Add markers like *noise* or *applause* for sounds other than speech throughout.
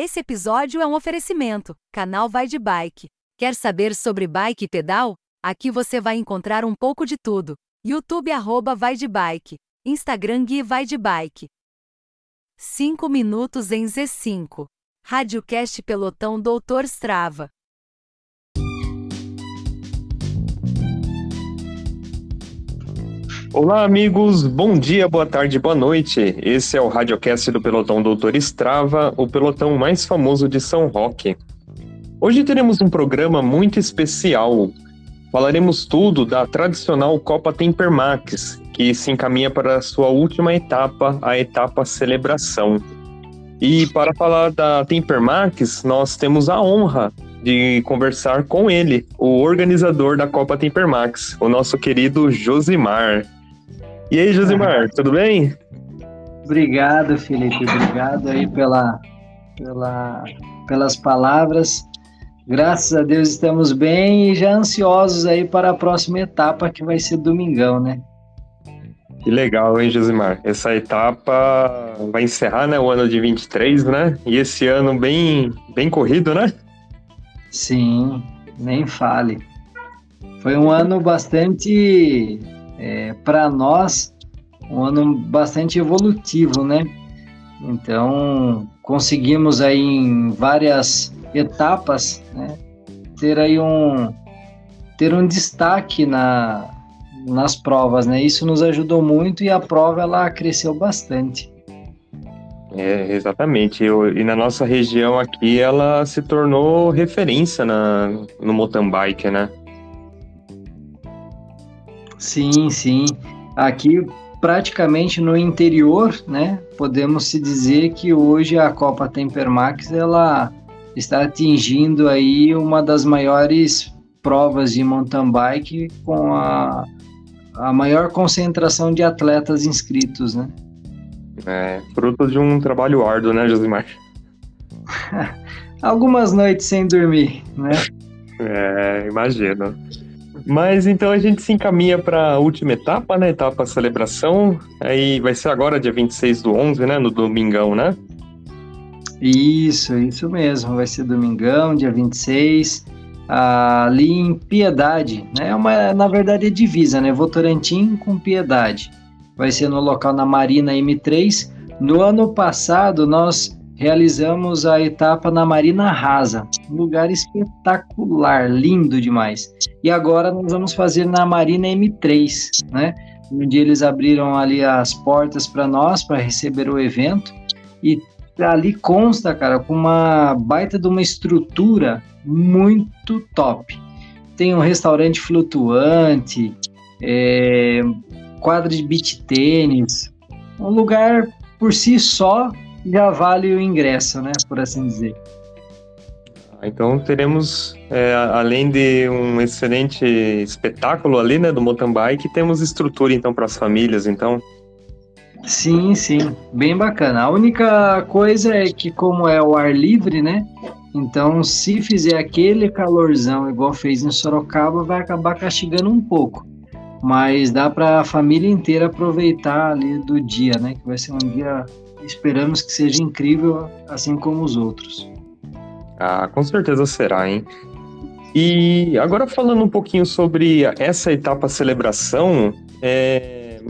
Esse episódio é um oferecimento. Canal Vai de Bike. Quer saber sobre bike e pedal? Aqui você vai encontrar um pouco de tudo. YouTube arroba Vai de Bike. Instagram Gui Vai de Bike. 5 minutos em Z5. Radiocast Pelotão Doutor Strava. Olá, amigos. Bom dia, boa tarde, boa noite. Esse é o Radiocast do Pelotão Doutor Strava, o pelotão mais famoso de São Roque. Hoje teremos um programa muito especial. Falaremos tudo da tradicional Copa Temper Max, que se encaminha para a sua última etapa, a etapa celebração. E para falar da Temper Max, nós temos a honra de conversar com ele, o organizador da Copa Temper Max, o nosso querido Josimar. E aí, Josimar, tudo bem? Obrigado, Felipe. Obrigado aí pela, pela, pelas palavras. Graças a Deus estamos bem e já ansiosos aí para a próxima etapa que vai ser domingão, né? Que legal, hein, Josimar? Essa etapa vai encerrar, né, o ano de 23, né? E esse ano bem, bem corrido, né? Sim, nem fale. Foi um ano bastante é, para nós, um ano bastante evolutivo, né? Então, conseguimos aí em várias etapas, né, ter aí um ter um destaque na, nas provas, né? Isso nos ajudou muito e a prova ela cresceu bastante. É, exatamente. Eu, e na nossa região aqui, ela se tornou referência na, no mountain bike, né? Sim, sim. Aqui praticamente no interior, né? Podemos se dizer que hoje a Copa Tempermax ela está atingindo aí uma das maiores provas de mountain bike com a, a maior concentração de atletas inscritos, né? É, fruto de um trabalho árduo, né, Josimar? *laughs* Algumas noites sem dormir, né? É, imagino. Mas então a gente se encaminha para a última etapa, né? Etapa celebração. Aí vai ser agora, dia 26 do 11, né? No domingão, né? Isso, isso mesmo. Vai ser domingão, dia 26, ali em Piedade, né? É uma, na verdade é divisa, né? Votorantim com Piedade. Vai ser no local na Marina M3. No ano passado, nós realizamos a etapa na Marina Rasa, um lugar espetacular, lindo demais. E agora nós vamos fazer na Marina M3, né? Onde eles abriram ali as portas para nós para receber o evento e ali consta, cara, com uma baita de uma estrutura muito top. Tem um restaurante flutuante, é, quadra de beach tênis, um lugar por si só já vale o ingresso, né? Por assim dizer. Então teremos, é, além de um excelente espetáculo ali, né, do mountain bike, temos estrutura então para as famílias, então. Sim, sim, bem bacana. A única coisa é que como é o ar livre, né? Então, se fizer aquele calorzão igual fez em Sorocaba, vai acabar castigando um pouco. Mas dá para a família inteira aproveitar ali do dia, né? Que vai ser um dia esperamos que seja incrível, assim como os outros. Ah, com certeza será, hein? E agora falando um pouquinho sobre essa etapa celebração, é...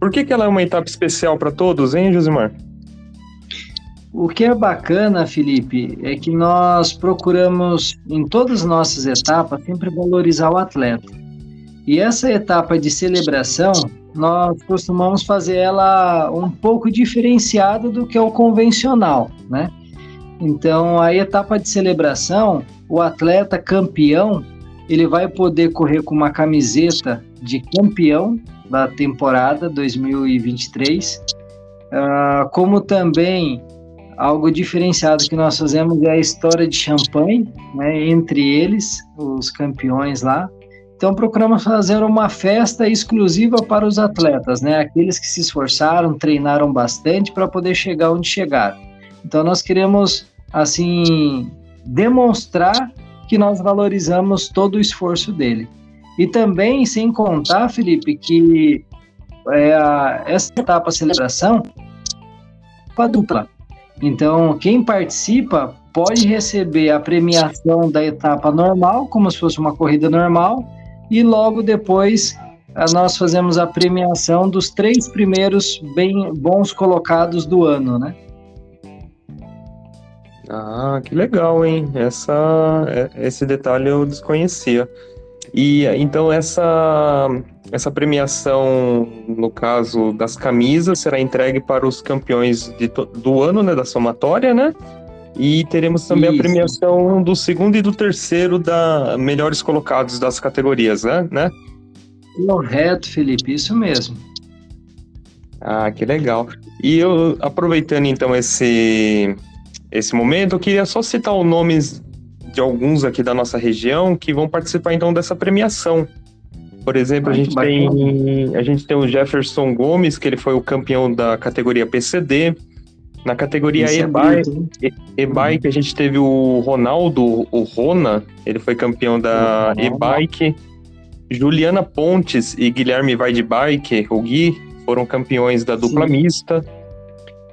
por que, que ela é uma etapa especial para todos, hein, Josimar? O que é bacana, Felipe, é que nós procuramos, em todas as nossas etapas, sempre valorizar o atleta. E essa etapa de celebração, nós costumamos fazer ela um pouco diferenciada do que é o convencional, né? Então, a etapa de celebração, o atleta campeão, ele vai poder correr com uma camiseta de campeão da temporada 2023, uh, ah, como também algo diferenciado que nós fazemos é a história de champanhe, né, entre eles, os campeões lá, então procuramos fazer uma festa exclusiva para os atletas, né? Aqueles que se esforçaram, treinaram bastante para poder chegar onde chegaram. Então nós queremos assim demonstrar que nós valorizamos todo o esforço dele. E também, sem contar, Felipe, que é, essa etapa celebração é dupla. Então, quem participa pode receber a premiação da etapa normal, como se fosse uma corrida normal, e logo depois nós fazemos a premiação dos três primeiros bem bons colocados do ano, né? Ah, que legal, hein? Essa, é, esse detalhe eu desconhecia. E então essa essa premiação, no caso das camisas, será entregue para os campeões de, do ano, né, da somatória, né? E teremos também Isso. a premiação do segundo e do terceiro da melhores colocados das categorias, né? né? Correto, Felipe, isso mesmo. Ah, que legal. E eu aproveitando então esse esse momento, eu queria só citar os nomes de alguns aqui da nossa região que vão participar então dessa premiação. Por exemplo, a gente, tem, a gente tem o Jefferson Gomes, que ele foi o campeão da categoria PCD. Na categoria é e-bike, a gente teve o Ronaldo, o Rona, ele foi campeão da e-bike. Juliana Pontes e Guilherme Vai de Bike, o Gui, foram campeões da dupla Sim. mista.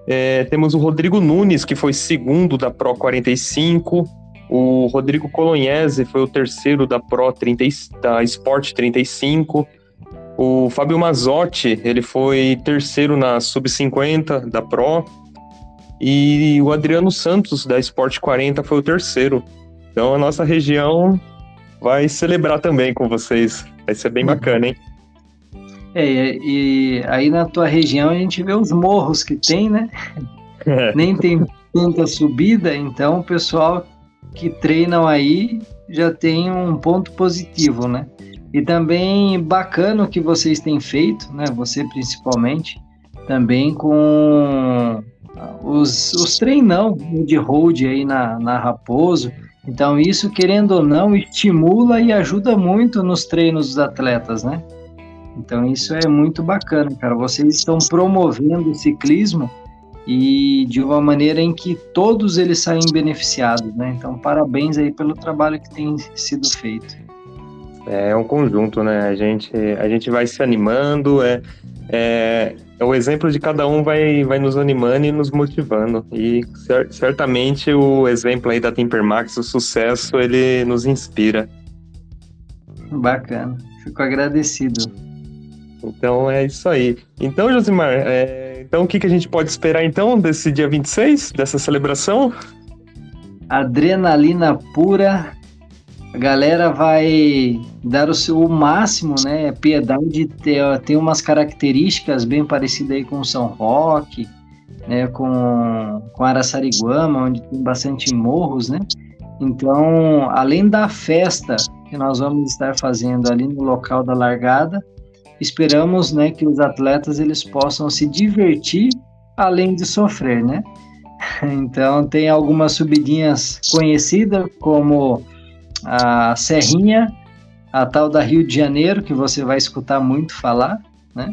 É, temos o Rodrigo Nunes, que foi segundo da Pro 45. O Rodrigo Colognese foi o terceiro da Pro 30, da Sport 35. O Fábio Mazotti, ele foi terceiro na Sub-50 da Pro. E o Adriano Santos, da Sport 40, foi o terceiro. Então a nossa região vai celebrar também com vocês. Vai ser bem bacana, hein? É, e aí na tua região a gente vê os morros que tem, né? É. *laughs* Nem tem tanta subida, então o pessoal que treinam aí já tem um ponto positivo, né? E também bacana o que vocês têm feito, né? Você principalmente, também com os, os treinão de road aí na, na Raposo. Então isso, querendo ou não, estimula e ajuda muito nos treinos dos atletas, né? Então isso é muito bacana, cara. Vocês estão promovendo o ciclismo e de uma maneira em que todos eles saem beneficiados, né? Então, parabéns aí pelo trabalho que tem sido feito. É um conjunto, né? A gente, a gente vai se animando, é, é, é o exemplo de cada um vai, vai nos animando e nos motivando. E cer certamente o exemplo aí da Timpermax, o sucesso, ele nos inspira. Bacana, fico agradecido. Então é isso aí. Então, Josimar, é, então, o que, que a gente pode esperar então desse dia 26, dessa celebração? Adrenalina pura. A galera vai dar o seu máximo, né? Piedade tem, tem umas características bem parecidas aí com São Roque, né? Com, com Araçariguama, onde tem bastante morros, né? Então, além da festa que nós vamos estar fazendo ali no local da largada, esperamos né, que os atletas eles possam se divertir além de sofrer, né? *laughs* Então tem algumas subidinhas conhecidas como a Serrinha, a tal da Rio de Janeiro, que você vai escutar muito falar, né?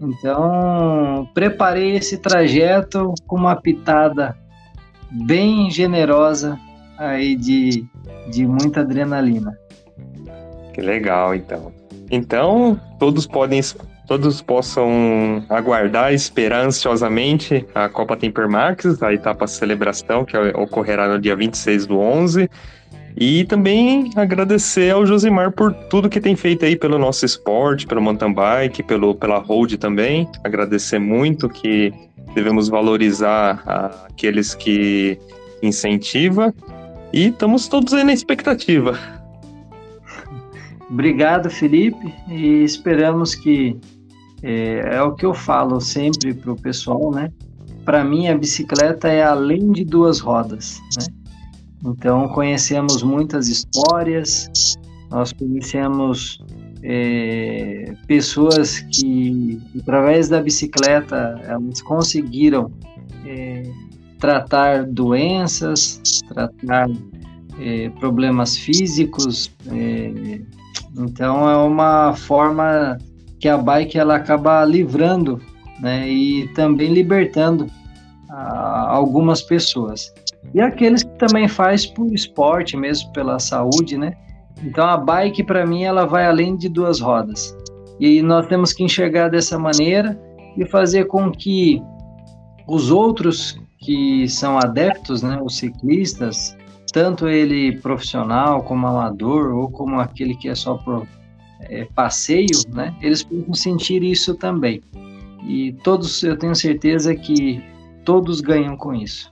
Então preparei esse trajeto com uma pitada bem generosa aí de, de muita adrenalina. Que legal, então. Então, todos podem todos possam aguardar, esperar ansiosamente a Copa Tempermax, a etapa celebração que ocorrerá no dia 26 do 11. E também agradecer ao Josimar por tudo que tem feito aí pelo nosso esporte, pelo mountain bike, pelo, pela road também. Agradecer muito que devemos valorizar aqueles que incentiva. E estamos todos aí na expectativa. Obrigado, Felipe, e esperamos que é, é o que eu falo sempre para o pessoal, né? Para mim, a bicicleta é além de duas rodas, né? Então, conhecemos muitas histórias, nós conhecemos é, pessoas que, através da bicicleta, elas conseguiram é, tratar doenças, tratar é, problemas físicos, é, então é uma forma que a bike ela acaba livrando, né, e também libertando a, algumas pessoas. E aqueles que também faz por esporte mesmo, pela saúde, né? Então a bike para mim ela vai além de duas rodas. E nós temos que enxergar dessa maneira e fazer com que os outros que são adeptos, né, os ciclistas, tanto ele profissional como amador ou como aquele que é só por é, passeio, né, eles podem sentir isso também. E todos, eu tenho certeza que todos ganham com isso.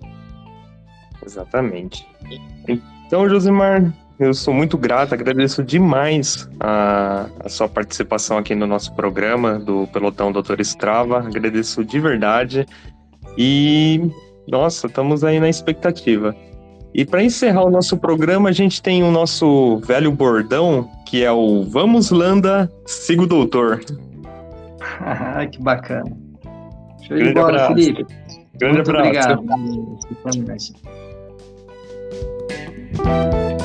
Exatamente. Então, Josimar, eu sou muito grato, agradeço demais a, a, sua participação aqui no nosso programa do Pelotão Doutor Estrava. Agradeço de verdade. E, nossa, estamos aí na expectativa. E para encerrar o nosso programa, a gente tem o nosso velho bordão, que é o Vamos Landa, siga o doutor. *laughs* que bacana. Show Grande de bola, abraço. Felipe. Grande Muito abraço. Obrigado. Música